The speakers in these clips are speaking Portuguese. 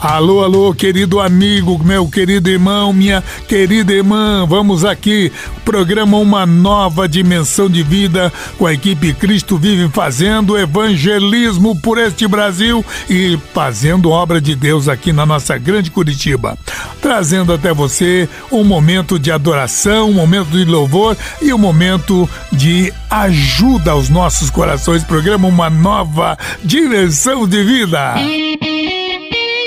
Alô, alô, querido amigo, meu querido irmão, minha querida irmã, vamos aqui. Programa Uma Nova Dimensão de Vida com a equipe Cristo Vive fazendo evangelismo por este Brasil e fazendo obra de Deus aqui na nossa grande Curitiba. Trazendo até você um momento de adoração, um momento de louvor e um momento de ajuda aos nossos corações. Programa Uma Nova Dimensão de Vida.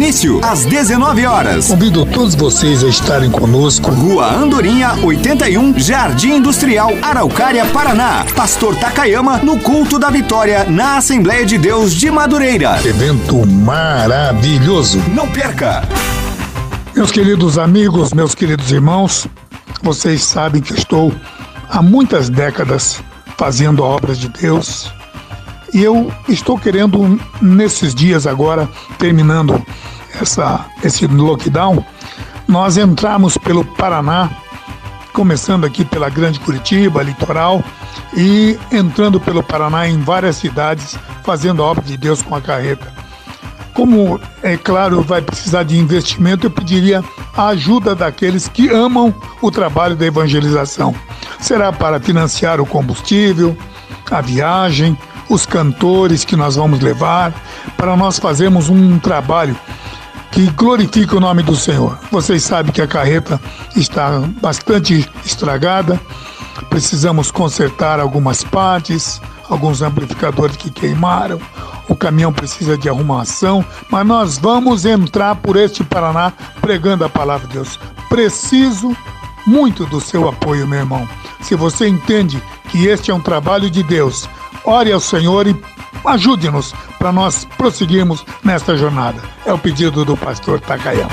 Início às 19 horas. Convido todos vocês a estarem conosco. Rua Andorinha, 81, Jardim Industrial, Araucária, Paraná. Pastor Takayama no culto da vitória na Assembleia de Deus de Madureira. Evento maravilhoso. Não perca! Meus queridos amigos, meus queridos irmãos, vocês sabem que estou há muitas décadas fazendo obras de Deus. E eu estou querendo, nesses dias agora, terminando essa, esse lockdown, nós entramos pelo Paraná, começando aqui pela Grande Curitiba, litoral, e entrando pelo Paraná em várias cidades, fazendo a obra de Deus com a carreta. Como, é claro, vai precisar de investimento, eu pediria a ajuda daqueles que amam o trabalho da evangelização. Será para financiar o combustível, a viagem, os cantores que nós vamos levar, para nós fazermos um trabalho que glorifique o nome do Senhor. Vocês sabem que a carreta está bastante estragada, precisamos consertar algumas partes, alguns amplificadores que queimaram, o caminhão precisa de arrumação, mas nós vamos entrar por este Paraná pregando a palavra de Deus. Preciso muito do seu apoio, meu irmão. Se você entende que este é um trabalho de Deus, ore ao Senhor e ajude-nos para nós prosseguirmos nesta jornada. É o pedido do pastor Takayama.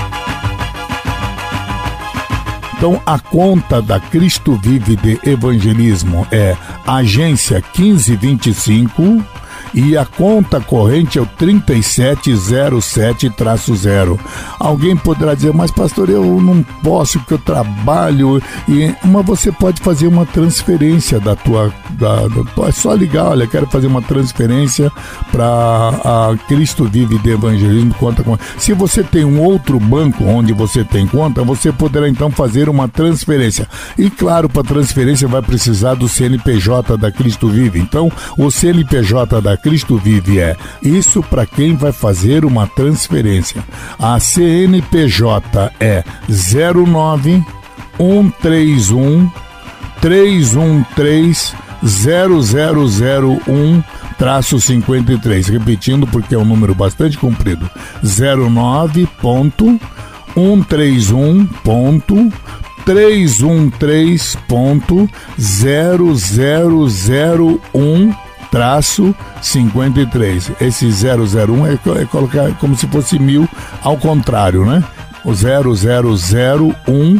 Então, a conta da Cristo Vive de Evangelismo é agência 1525 e a conta corrente é o 3707-0. Alguém poderá dizer, mas pastor, eu não posso porque eu trabalho. E, mas você pode fazer uma transferência da tua. Da, da, é só ligar, olha, quero fazer uma transferência para Cristo Vive de Evangelismo conta com. Se você tem um outro banco onde você tem conta, você poderá então fazer uma transferência. E claro, para transferência vai precisar do CNPJ da Cristo Vive. Então, o CNPJ da Cristo Vive é isso para quem vai fazer uma transferência. A CNPJ é 09 131 313 0001 traço 53. Repetindo porque é um número bastante comprido. 09 ponto 131 ponto 313.0001 traço 53. Esse 001 é, é colocar como se fosse mil ao contrário, né? O 0001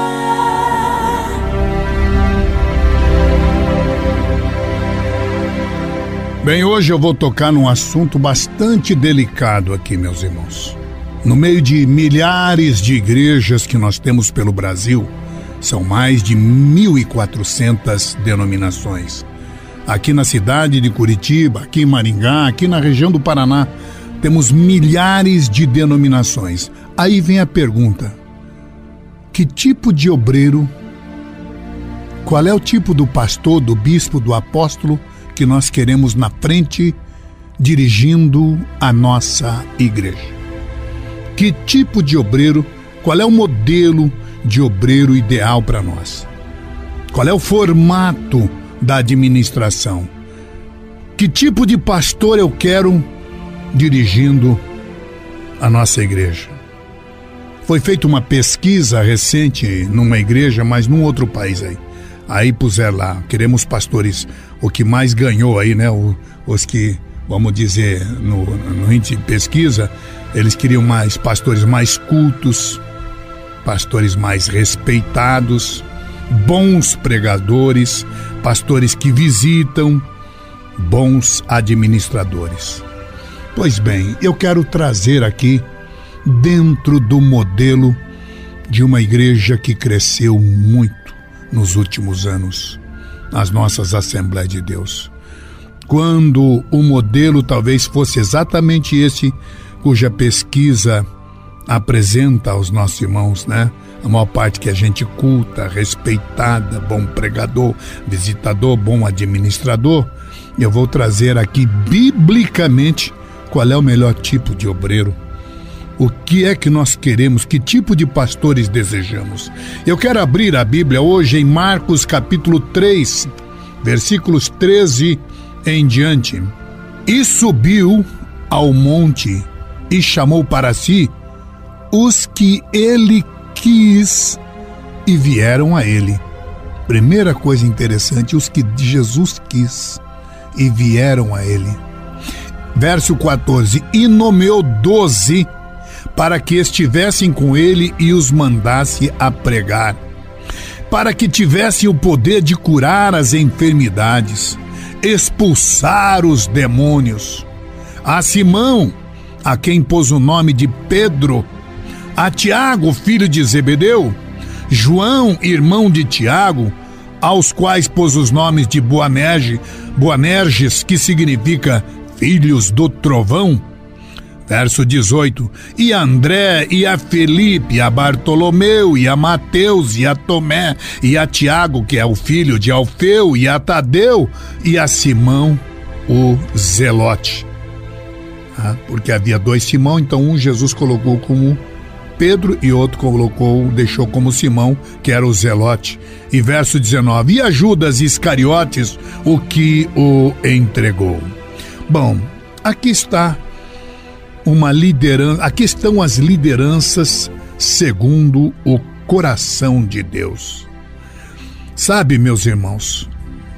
Bem, hoje eu vou tocar num assunto bastante delicado aqui, meus irmãos. No meio de milhares de igrejas que nós temos pelo Brasil, são mais de 1.400 denominações. Aqui na cidade de Curitiba, aqui em Maringá, aqui na região do Paraná, temos milhares de denominações. Aí vem a pergunta: que tipo de obreiro, qual é o tipo do pastor, do bispo, do apóstolo que nós queremos na frente dirigindo a nossa igreja? Que tipo de obreiro, qual é o modelo de obreiro ideal para nós? Qual é o formato da administração? Que tipo de pastor eu quero dirigindo a nossa igreja? Foi feita uma pesquisa recente numa igreja, mas num outro país aí. Aí puseram lá, queremos pastores, o que mais ganhou aí, né? O, os que, vamos dizer, no, no índice de pesquisa, eles queriam mais pastores mais cultos, pastores mais respeitados, bons pregadores, pastores que visitam, bons administradores. Pois bem, eu quero trazer aqui, dentro do modelo de uma igreja que cresceu muito nos últimos anos, as nossas Assembleias de Deus. Quando o modelo talvez fosse exatamente esse cuja pesquisa apresenta aos nossos irmãos, né? A maior parte que a gente culta, respeitada, bom pregador, visitador, bom administrador. Eu vou trazer aqui biblicamente qual é o melhor tipo de obreiro. O que é que nós queremos? Que tipo de pastores desejamos? Eu quero abrir a Bíblia hoje em Marcos capítulo 3, versículos 13 em diante. E subiu ao monte e chamou para si os que ele quis e vieram a ele. Primeira coisa interessante, os que Jesus quis e vieram a ele. Verso 14: E nomeou doze para que estivessem com ele e os mandasse a pregar, para que tivessem o poder de curar as enfermidades, expulsar os demônios. A Simão, a quem pôs o nome de Pedro, a Tiago, filho de Zebedeu, João, irmão de Tiago, aos quais pôs os nomes de Boanerges, Boanerges, que significa filhos do trovão. Verso 18: E a André, e a Felipe, e a Bartolomeu, e a Mateus, e a Tomé, e a Tiago, que é o filho de Alfeu, e a Tadeu, e a Simão, o Zelote. Ah, porque havia dois Simão, então um Jesus colocou como Pedro e outro colocou, deixou como Simão, que era o Zelote. E verso 19: E a Judas Iscariotes, o que o entregou. Bom, aqui está uma liderança, aqui estão as lideranças segundo o coração de Deus. Sabe, meus irmãos,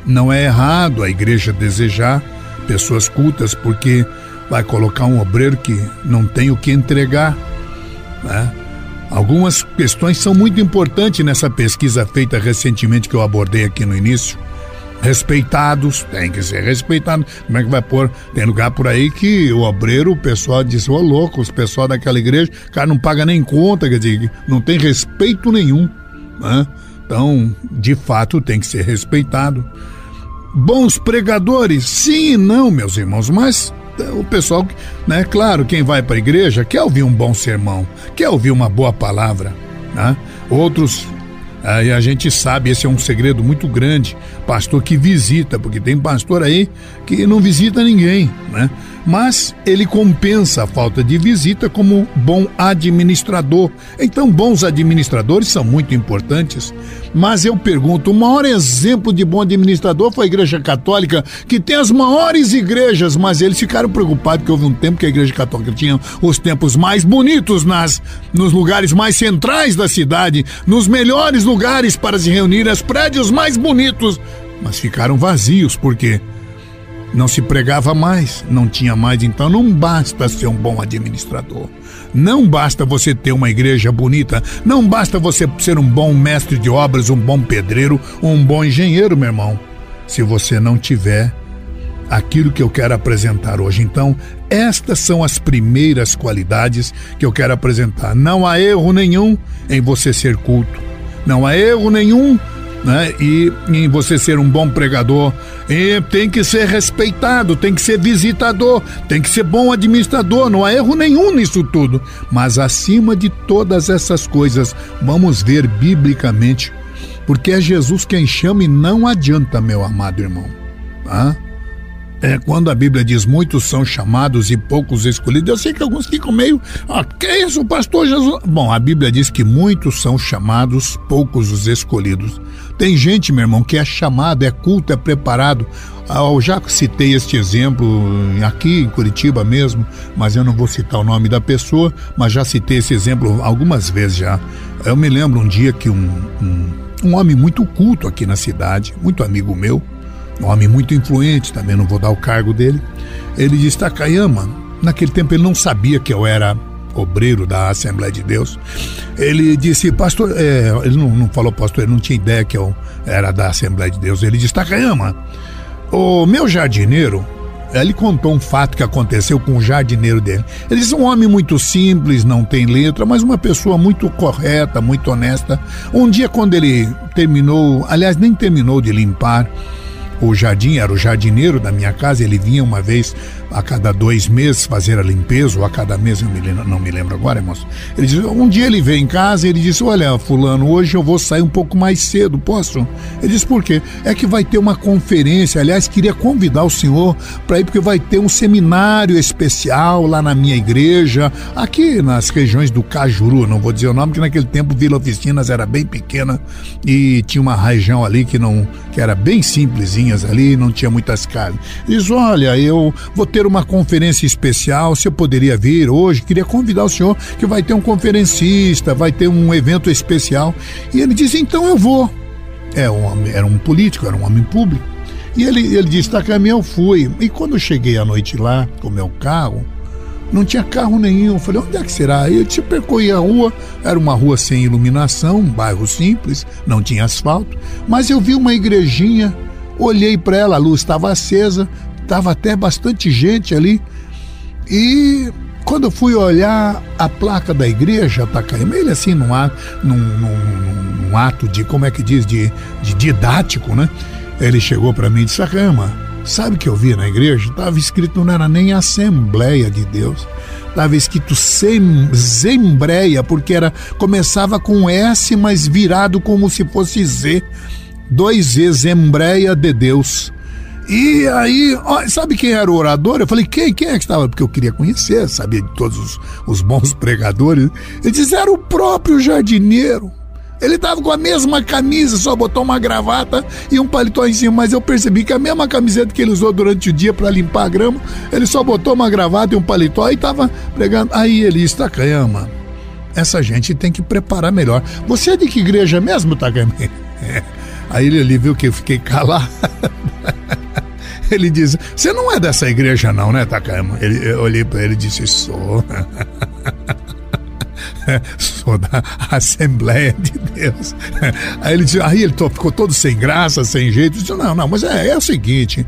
não é errado a igreja desejar pessoas cultas, porque vai colocar um obreiro que não tem o que entregar né? Algumas questões são muito importantes nessa pesquisa feita recentemente que eu abordei aqui no início. Respeitados, tem que ser respeitado. Como é que vai pôr? Tem lugar por aí que o obreiro, o pessoal diz, ô oh, louco, os pessoal daquela igreja, o cara não paga nem conta, quer dizer, não tem respeito nenhum. Né? Então, de fato, tem que ser respeitado. Bons pregadores? Sim e não, meus irmãos, mas o pessoal, né? Claro, quem vai para a igreja quer ouvir um bom sermão, quer ouvir uma boa palavra, né? Outros Aí a gente sabe, esse é um segredo muito grande. Pastor que visita, porque tem pastor aí que não visita ninguém, né? Mas ele compensa a falta de visita como bom administrador. Então, bons administradores são muito importantes. Mas eu pergunto: o maior exemplo de bom administrador foi a Igreja Católica, que tem as maiores igrejas, mas eles ficaram preocupados porque houve um tempo que a Igreja Católica tinha os tempos mais bonitos nas, nos lugares mais centrais da cidade, nos melhores lugares para se reunir, os prédios mais bonitos, mas ficaram vazios porque não se pregava mais, não tinha mais. Então não basta ser um bom administrador. Não basta você ter uma igreja bonita, não basta você ser um bom mestre de obras, um bom pedreiro um bom engenheiro, meu irmão. Se você não tiver aquilo que eu quero apresentar hoje. Então, estas são as primeiras qualidades que eu quero apresentar. Não há erro nenhum em você ser culto. Não há erro nenhum né? E em você ser um bom pregador, e tem que ser respeitado, tem que ser visitador, tem que ser bom administrador, não há erro nenhum nisso tudo. Mas acima de todas essas coisas, vamos ver biblicamente, porque é Jesus quem chama e não adianta, meu amado irmão. Tá? É, quando a Bíblia diz muitos são chamados e poucos escolhidos, eu sei que alguns ficam meio, ah, que é isso, pastor Jesus? Bom, a Bíblia diz que muitos são chamados, poucos os escolhidos. Tem gente, meu irmão, que é chamado, é culto, é preparado. Ah, eu já citei este exemplo aqui em Curitiba mesmo, mas eu não vou citar o nome da pessoa, mas já citei esse exemplo algumas vezes já. Eu me lembro um dia que um, um, um homem muito culto aqui na cidade, muito amigo meu, um homem muito influente, também não vou dar o cargo dele. Ele disse: Takayama, naquele tempo ele não sabia que eu era obreiro da Assembleia de Deus. Ele disse, pastor, é, ele não, não, falou pastor, ele não tinha ideia que eu era da Assembleia de Deus. Ele disse, Takayama, o meu jardineiro, ele contou um fato que aconteceu com o jardineiro dele. Ele disse, um homem muito simples, não tem letra, mas uma pessoa muito correta, muito honesta. Um dia quando ele terminou, aliás, nem terminou de limpar, o jardim, era o jardineiro da minha casa, ele vinha uma vez a cada dois meses fazer a limpeza, ou a cada mês, eu me lembro, não me lembro agora, moço. Ele disse, um dia ele veio em casa e ele disse, olha, fulano, hoje eu vou sair um pouco mais cedo, posso? Ele disse, por quê? É que vai ter uma conferência, aliás, queria convidar o senhor para ir, porque vai ter um seminário especial lá na minha igreja, aqui nas regiões do Cajuru, não vou dizer o nome, porque naquele tempo Vila Oficinas era bem pequena e tinha uma região ali que não, que era bem simplesinhas ali, não tinha muitas casas. Ele disse, olha, eu vou ter uma conferência especial, você poderia vir hoje, queria convidar o senhor que vai ter um conferencista, vai ter um evento especial. E ele disse, então eu vou. É um, era um político, era um homem público. E ele, ele disse, tá caminho, eu fui. E quando eu cheguei à noite lá, com o meu carro, não tinha carro nenhum. Eu falei, onde é que será? Eu te percorri a rua, era uma rua sem iluminação, um bairro simples, não tinha asfalto, mas eu vi uma igrejinha, olhei para ela, a luz estava acesa, Tava até bastante gente ali. E quando eu fui olhar a placa da igreja, Takayama, ele assim, num num, num, num ato de, como é que diz, de, de didático, né? Ele chegou para mim e disse, Takayama, sabe o que eu vi na igreja? Estava escrito, não era nem Assembleia de Deus. Estava escrito sem, Zembreia, porque era começava com S, mas virado como se fosse Z. Dois Z, Zembreia de Deus. E aí, ó, sabe quem era o orador? Eu falei, quem, quem é que estava? Porque eu queria conhecer, sabia de todos os, os bons pregadores. Ele disse, era o próprio jardineiro. Ele estava com a mesma camisa, só botou uma gravata e um paletó em cima, mas eu percebi que a mesma camiseta que ele usou durante o dia para limpar a grama, ele só botou uma gravata e um paletó e estava pregando. Aí ele disse, Takayama, essa gente tem que preparar melhor. Você é de que igreja mesmo, Takayama? Aí ele ali viu que eu fiquei calado. Ele diz: Você não é dessa igreja, não, né, Takayama? Ele, eu olhei para ele e disse: Sou. Sou da Assembleia de Deus. Aí ele, disse, aí ele ficou todo sem graça, sem jeito. Disse, não, não, mas é, é o seguinte.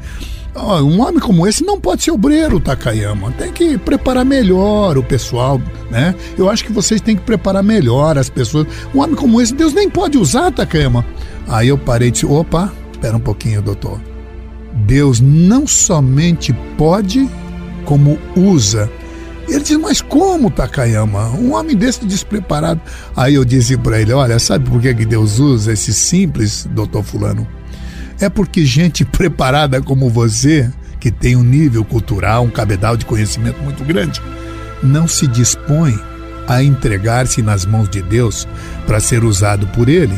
Um homem como esse não pode ser obreiro, Takayama. Tem que preparar melhor o pessoal, né? Eu acho que vocês têm que preparar melhor as pessoas. Um homem como esse, Deus nem pode usar, Takayama. Aí eu parei e disse: opa, espera um pouquinho, doutor. Deus não somente pode, como usa. Ele diz, mas como, Takayama? Um homem desse despreparado. Aí eu disse para ele: olha, sabe por que Deus usa esse simples, doutor Fulano? É porque gente preparada como você, que tem um nível cultural, um cabedal de conhecimento muito grande, não se dispõe a entregar-se nas mãos de Deus para ser usado por Ele.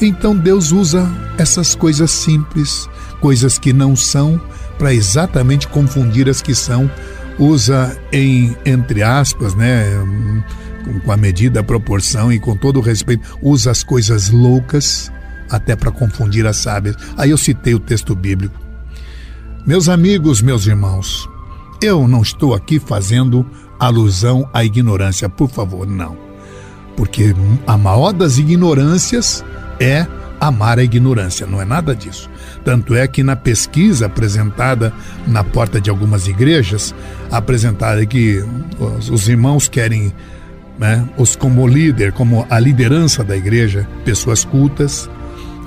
Então Deus usa essas coisas simples, coisas que não são, para exatamente confundir as que são. Usa em, entre aspas, né? Com a medida, a proporção e com todo o respeito, usa as coisas loucas até para confundir as sábias. Aí eu citei o texto bíblico. Meus amigos, meus irmãos, eu não estou aqui fazendo alusão à ignorância, por favor, não. Porque a maior das ignorâncias é amar a ignorância, não é nada disso. Tanto é que na pesquisa apresentada na porta de algumas igrejas, apresentada que os, os irmãos querem né, os como líder, como a liderança da igreja, pessoas cultas,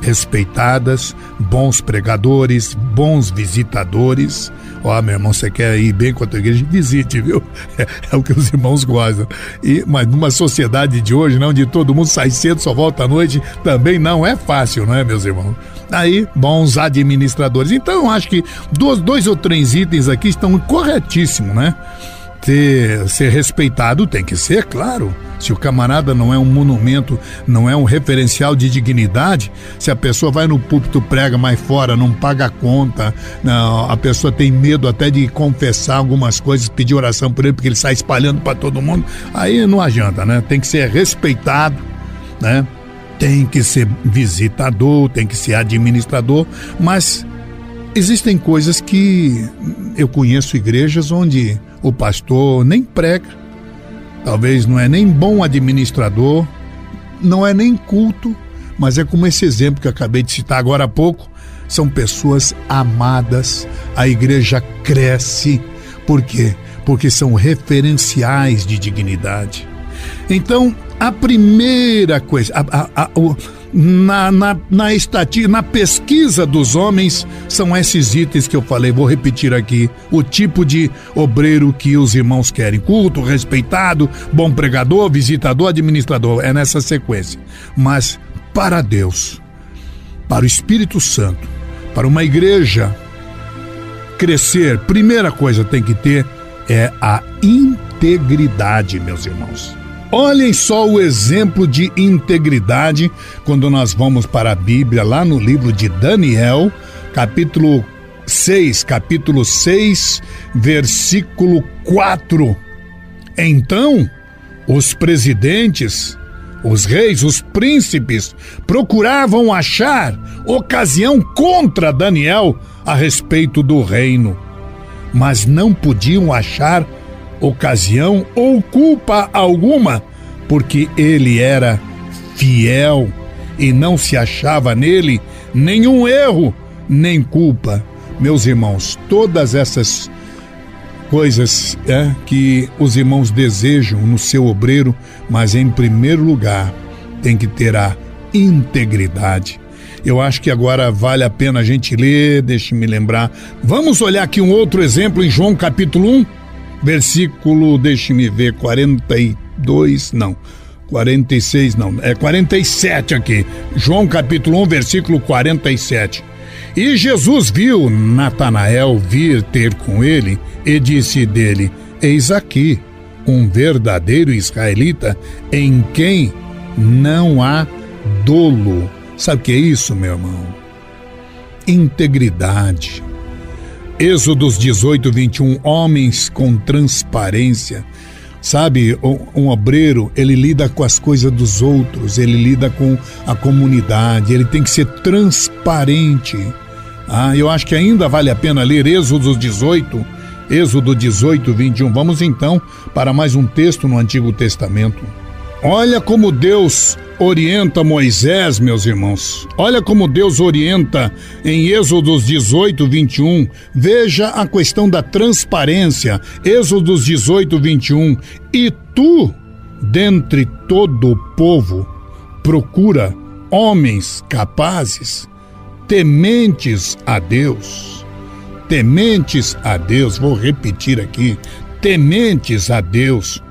respeitadas, bons pregadores, bons visitadores. Ó, oh, meu irmão, você quer ir bem com a tua igreja? Visite, viu? É, é, o que os irmãos gostam. E, mas numa sociedade de hoje, não, onde todo mundo sai cedo, só volta à noite, também não é fácil, não é, meus irmãos? Aí, bons administradores. Então, eu acho que dois, dois ou três itens aqui estão corretíssimos, né? Ter, ser respeitado tem que ser, claro. Se o camarada não é um monumento, não é um referencial de dignidade, se a pessoa vai no púlpito, prega mais fora, não paga a conta, não, a pessoa tem medo até de confessar algumas coisas, pedir oração por ele, porque ele sai espalhando para todo mundo, aí não adianta, né? Tem que ser respeitado, né? Tem que ser visitador, tem que ser administrador, mas existem coisas que eu conheço igrejas onde o pastor nem prega, talvez não é nem bom administrador, não é nem culto, mas é como esse exemplo que eu acabei de citar agora há pouco. São pessoas amadas, a igreja cresce. Por quê? Porque são referenciais de dignidade. Então, a primeira coisa, a, a, a, na, na, na, na pesquisa dos homens, são esses itens que eu falei. Vou repetir aqui: o tipo de obreiro que os irmãos querem: culto, respeitado, bom pregador, visitador, administrador. É nessa sequência. Mas para Deus, para o Espírito Santo, para uma igreja crescer, primeira coisa tem que ter é a integridade, meus irmãos. Olhem só o exemplo de integridade quando nós vamos para a Bíblia, lá no livro de Daniel, capítulo 6, capítulo 6, versículo 4. Então, os presidentes, os reis, os príncipes procuravam achar ocasião contra Daniel a respeito do reino, mas não podiam achar ocasião ou culpa alguma, porque ele era fiel e não se achava nele nenhum erro nem culpa. Meus irmãos, todas essas coisas é, que os irmãos desejam no seu obreiro, mas em primeiro lugar tem que ter a integridade. Eu acho que agora vale a pena a gente ler, deixe-me lembrar. Vamos olhar aqui um outro exemplo em João capítulo 1 versículo, deixe-me ver, 42, não. 46 não, é 47 aqui. João capítulo 1, versículo 47. E Jesus viu Natanael vir ter com ele e disse dele: Eis aqui um verdadeiro israelita em quem não há dolo. Sabe o que é isso, meu irmão? Integridade Êxodos 18, 21, homens com transparência. Sabe, um, obreiro, ele lida com as coisas dos outros, ele lida com a comunidade, ele tem que ser transparente. Ah, eu acho que ainda vale a pena ler Êxodo 18, Êxodo 18, 21. Vamos então para mais um texto no Antigo Testamento. Olha como Deus orienta Moisés, meus irmãos. Olha como Deus orienta em Êxodos 18, 21. Veja a questão da transparência. Êxodos 18, 21. E tu, dentre todo o povo, procura homens capazes, tementes a Deus. Tementes a Deus, vou repetir aqui. Tementes a Deus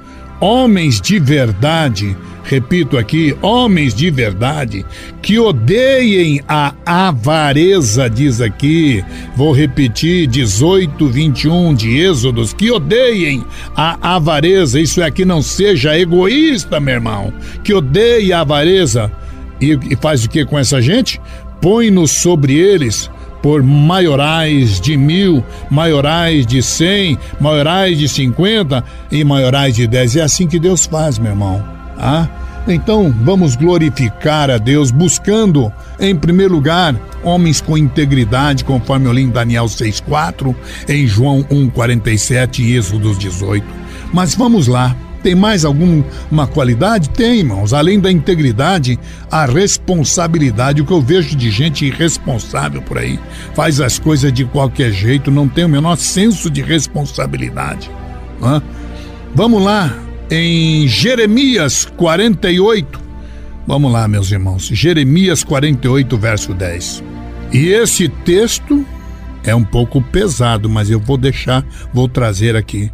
homens de verdade, repito aqui, homens de verdade, que odeiem a avareza, diz aqui, vou repetir, 18, 21 de Êxodos, que odeiem a avareza, isso é que não seja egoísta, meu irmão, que odeie a avareza. E, e faz o que com essa gente? Põe-nos sobre eles por maiorais de mil, maiorais de cem, maiorais de cinquenta e maiorais de dez. É assim que Deus faz, meu irmão. Ah? Então vamos glorificar a Deus, buscando, em primeiro lugar, homens com integridade, conforme eu li em Daniel 6,4, em João 1,47 e Êxodo 18. Mas vamos lá, Tem mais alguma qualidade? Tem, irmãos. Além da integridade, a responsabilidade. O que eu vejo de gente irresponsável por aí. Faz as coisas de qualquer jeito, não tem o menor senso de responsabilidade. Hã? Vamos lá, em Jeremias 48. Vamos lá, meus irmãos. Jeremias 48, verso 10. E esse texto é um pouco pesado, mas eu vou deixar, vou trazer aqui.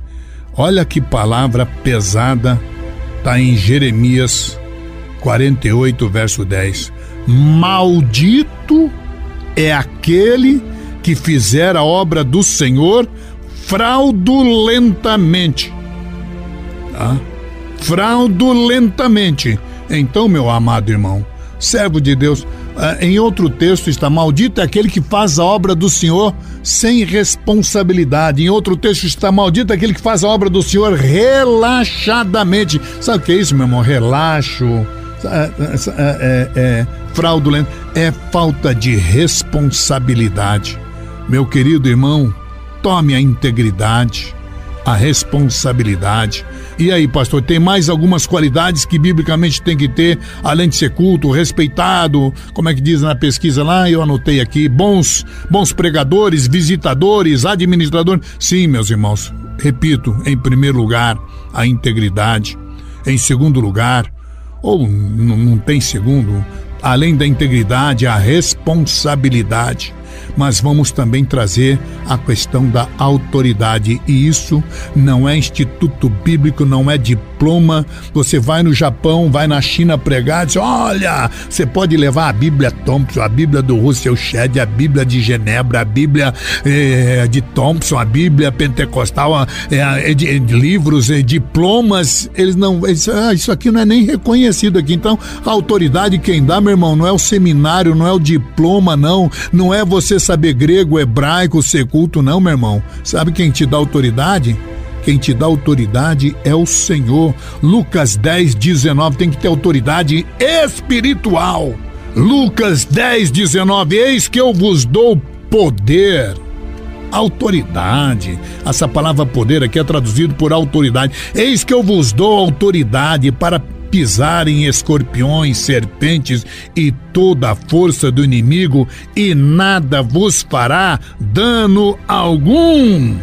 Olha que palavra pesada está em Jeremias 48, verso 10. Maldito é aquele que fizer a obra do Senhor fraudulentamente. Tá? Fraudulentamente. Então, meu amado irmão, servo de Deus, ah, em outro texto está: Maldito é aquele que faz a obra do Senhor sem responsabilidade. Em outro texto está: Maldito é aquele que faz a obra do Senhor relaxadamente. Sabe o que é isso, meu irmão? Relaxo. É, é, é, fraudulento. É falta de responsabilidade. Meu querido irmão, tome a integridade, a responsabilidade e aí, pastor, tem mais algumas qualidades que biblicamente tem que ter, além de ser culto, respeitado, como é que diz na pesquisa lá, eu anotei aqui, bons, bons pregadores, visitadores, administradores. Sim, meus irmãos, repito, em primeiro lugar, a integridade. Em segundo lugar, ou não tem segundo, além da integridade, a responsabilidade mas vamos também trazer a questão da autoridade. E isso não é instituto bíblico, não é diploma. Você vai no Japão, vai na China pregar, diz: olha, você pode levar a Bíblia Thompson, a Bíblia do Russell Shedd, a Bíblia de Genebra, a Bíblia eh, de Thompson, a Bíblia pentecostal, eh, de, de livros, eh, diplomas. Eles não. Eles, ah, isso aqui não é nem reconhecido aqui. Então, a autoridade quem dá, meu irmão, não é o seminário, não é o diploma, não. Não é você saber grego, hebraico, ser culto, não, meu irmão. Sabe quem te dá autoridade? Quem te dá autoridade é o Senhor. Lucas 10, 19 tem que ter autoridade espiritual. Lucas 10, 19: Eis que eu vos dou poder autoridade. Essa palavra poder aqui é traduzido por autoridade. Eis que eu vos dou autoridade para pisar em escorpiões, serpentes e toda a força do inimigo, e nada vos fará dano algum.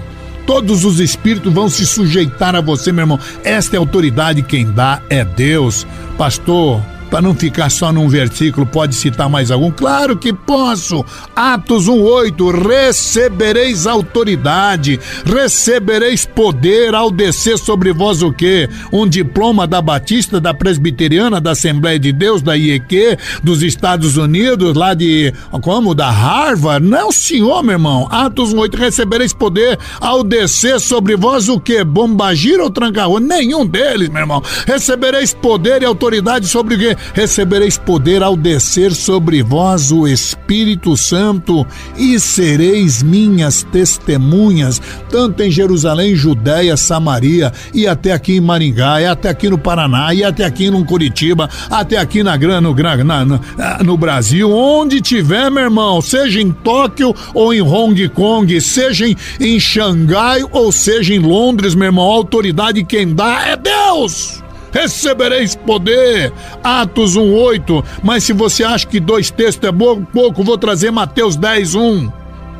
Todos os espíritos vão se sujeitar a você, meu irmão. Esta é a autoridade, quem dá é Deus. Pastor, para não ficar só num versículo, pode citar mais algum? Claro que posso. Atos 1:8, recebereis autoridade, recebereis poder ao descer sobre vós o quê? Um diploma da Batista, da Presbiteriana, da Assembleia de Deus, da IEQ, dos Estados Unidos, lá de como da Harvard? Não, senhor, meu irmão. Atos 1:8, recebereis poder ao descer sobre vós o quê? Bombagira ou tranca Nenhum deles, meu irmão. Recebereis poder e autoridade sobre o quê? Recebereis poder ao descer sobre vós o Espírito Santo e sereis minhas testemunhas, tanto em Jerusalém, Judéia, Samaria e até aqui em Maringá, e até aqui no Paraná, e até aqui no Curitiba, até aqui na, na, no, no Brasil, onde tiver, meu irmão, seja em Tóquio ou em Hong Kong, seja em, em Xangai ou seja em Londres, meu irmão, a autoridade quem dá é Deus recebereis poder. Atos 1:8. Mas se você acha que dois textos é pouco, vou trazer Mateus 10:1.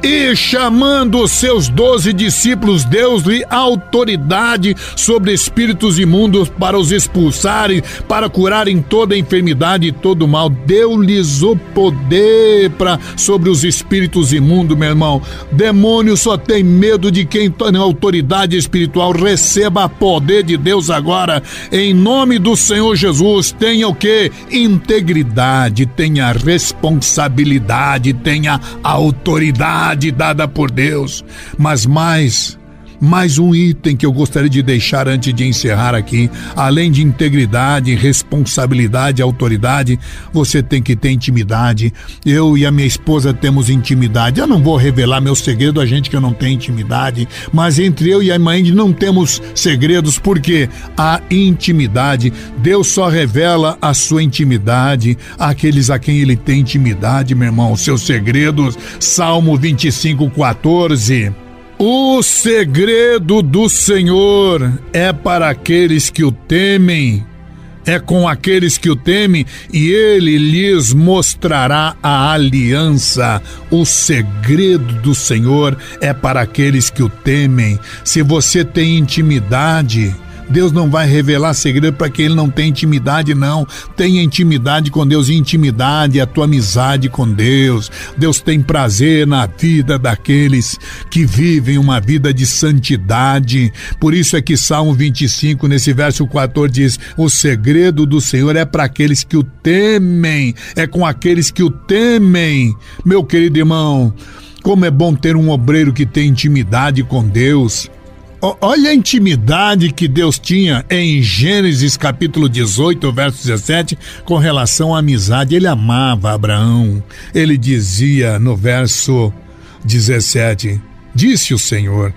E chamando os seus doze discípulos, deu-lhe autoridade sobre espíritos imundos para os expulsarem, para curarem toda enfermidade e todo mal. Deu-lhes o poder para sobre os espíritos imundos, meu irmão. Demônio só tem medo de quem tem autoridade espiritual. Receba poder de Deus agora, em nome do Senhor Jesus. Tenha o que? Integridade, tenha responsabilidade, tenha dada por Deus, mas mais mais um item que eu gostaria de deixar antes de encerrar aqui. Além de integridade, responsabilidade, autoridade, você tem que ter intimidade. Eu e a minha esposa temos intimidade. Eu não vou revelar meu segredo a gente que não tenho intimidade, mas entre eu e a mãe não temos segredos porque a intimidade, Deus só revela a sua intimidade àqueles a quem ele tem intimidade, meu irmão, seus segredos. Salmo 25, 14. O segredo do Senhor é para aqueles que o temem é com aqueles que o temem e ele lhes mostrará a aliança. O segredo do Senhor é para aqueles que o temem. Se você tem intimidade, Deus não vai revelar segredo para quem ele não tem intimidade, não. Tenha intimidade com Deus, e intimidade é a tua amizade com Deus. Deus tem prazer na vida daqueles que vivem uma vida de santidade. Por isso é que Salmo 25, nesse verso 14, diz: O segredo do Senhor é para aqueles que o temem, é com aqueles que o temem. Meu querido irmão, como é bom ter um obreiro que tem intimidade com Deus. Olha a intimidade que Deus tinha em Gênesis capítulo 18, verso 17, com relação à amizade. Ele amava Abraão. Ele dizia no verso 17: Disse o Senhor: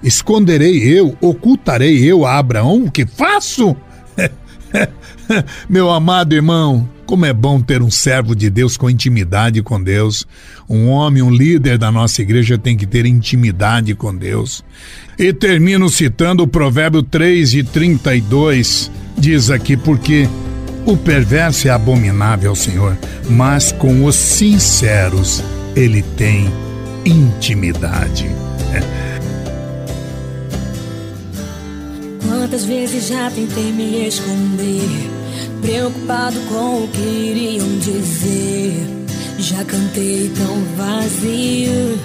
Esconderei eu, ocultarei eu a Abraão o que faço? Meu amado irmão, como é bom ter um servo de Deus com intimidade com Deus. Um homem, um líder da nossa igreja tem que ter intimidade com Deus. E termino citando o provérbio 3 e 32. Diz aqui, porque o perverso é abominável ao Senhor, mas com os sinceros ele tem intimidade. Quantas vezes já tentei me esconder preocupado com o que iriam dizer. Já cantei tão vazio,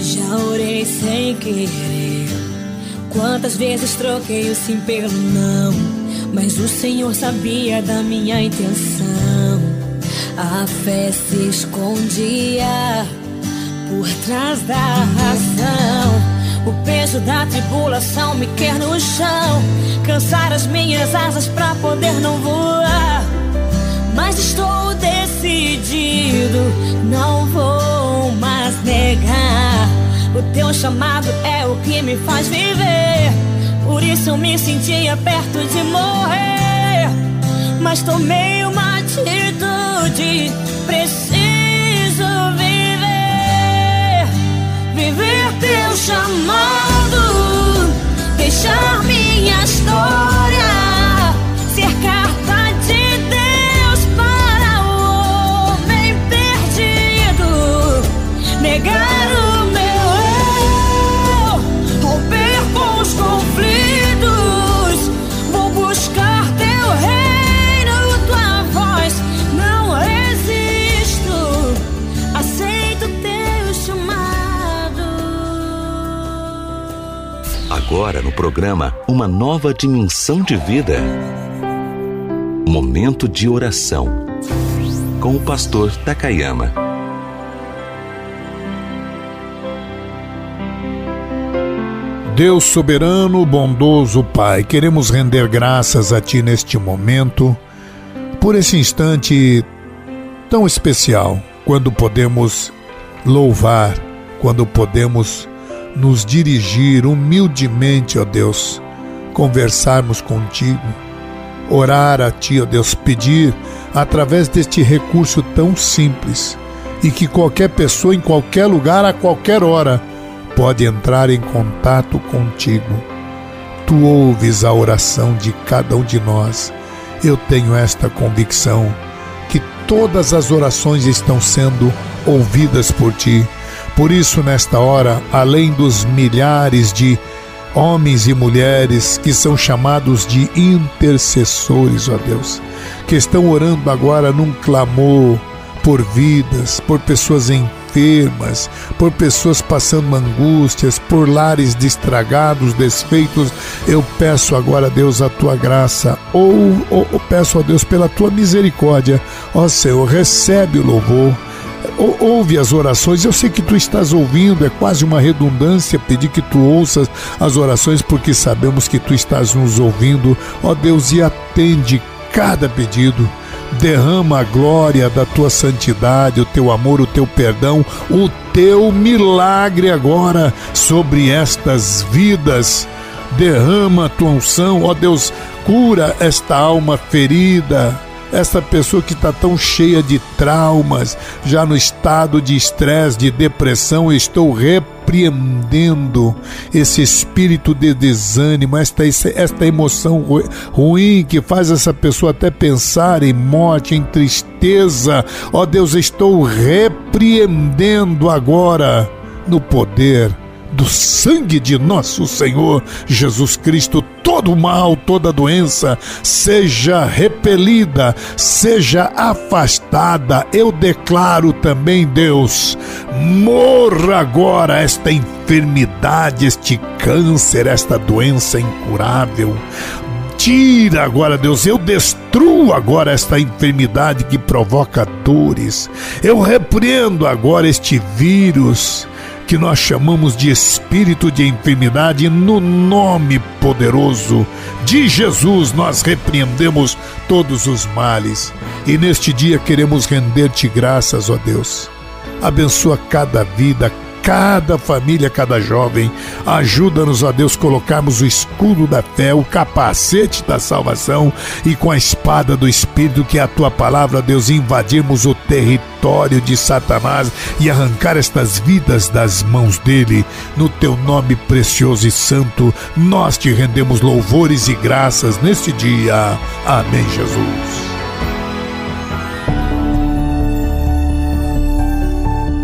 já orei sem querer. Quantas vezes troquei o sim pelo não, mas o Senhor sabia da minha intenção. A fé se escondia por trás da razão. O peso da tribulação me quer no chão. Cansar as minhas asas pra poder não voar. Mas estou decidido, não vou mais negar. O teu chamado é o que me faz viver. Por isso eu me sentia perto de morrer. Mas tomei uma atitude. Preciso Viver teu chamado. Deixar minha história ser carta de Deus para o homem perdido. Negar Agora no programa Uma Nova Dimensão de Vida. Momento de oração. Com o pastor Takayama. Deus soberano, bondoso Pai, queremos render graças a Ti neste momento, por esse instante tão especial, quando podemos louvar, quando podemos nos dirigir humildemente, ó Deus, conversarmos contigo, orar a Ti, ó Deus, pedir através deste recurso tão simples e que qualquer pessoa, em qualquer lugar, a qualquer hora, pode entrar em contato contigo. Tu ouves a oração de cada um de nós. Eu tenho esta convicção que todas as orações estão sendo ouvidas por ti. Por isso, nesta hora, além dos milhares de homens e mulheres que são chamados de intercessores, ó Deus, que estão orando agora num clamor por vidas, por pessoas enfermas, por pessoas passando angústias, por lares destragados, desfeitos. Eu peço agora, Deus, a tua graça, ou, ou, ou peço a Deus pela tua misericórdia. Ó Senhor, recebe o louvor. Ou- Ouve as orações, eu sei que tu estás ouvindo, é quase uma redundância pedir que tu ouças as orações, porque sabemos que tu estás nos ouvindo, ó Deus, e atende cada pedido. Derrama a glória da tua santidade, o teu amor, o teu perdão, o teu milagre agora sobre estas vidas. Derrama a tua unção, ó Deus, cura esta alma ferida, essa pessoa que está tão cheia de traumas, já no estado de estresse, de depressão, estou repreendendo esse espírito de desânimo, esta, esta emoção ruim que faz essa pessoa até pensar em morte, em tristeza. Ó oh Deus, estou repreendendo agora no poder do sangue de nosso Senhor Jesus Cristo, todo mal, toda doença seja repelida, seja afastada. Eu declaro também, Deus, morra agora esta enfermidade, este câncer, esta doença incurável tira agora, Deus. Eu destruo agora esta enfermidade que provoca dores. Eu repreendo agora este vírus que nós chamamos de espírito de enfermidade, no nome poderoso de Jesus nós repreendemos todos os males. E neste dia queremos render-te graças, ó Deus. Abençoa cada vida, cada família, cada jovem. Ajuda-nos, ó Deus, colocarmos o escudo da fé, o capacete da salvação e com a espada do Espírito, que é a tua palavra, Deus, invadirmos o território de Satanás e arrancar estas vidas das mãos dele. No teu nome precioso e santo, nós te rendemos louvores e graças neste dia. Amém, Jesus.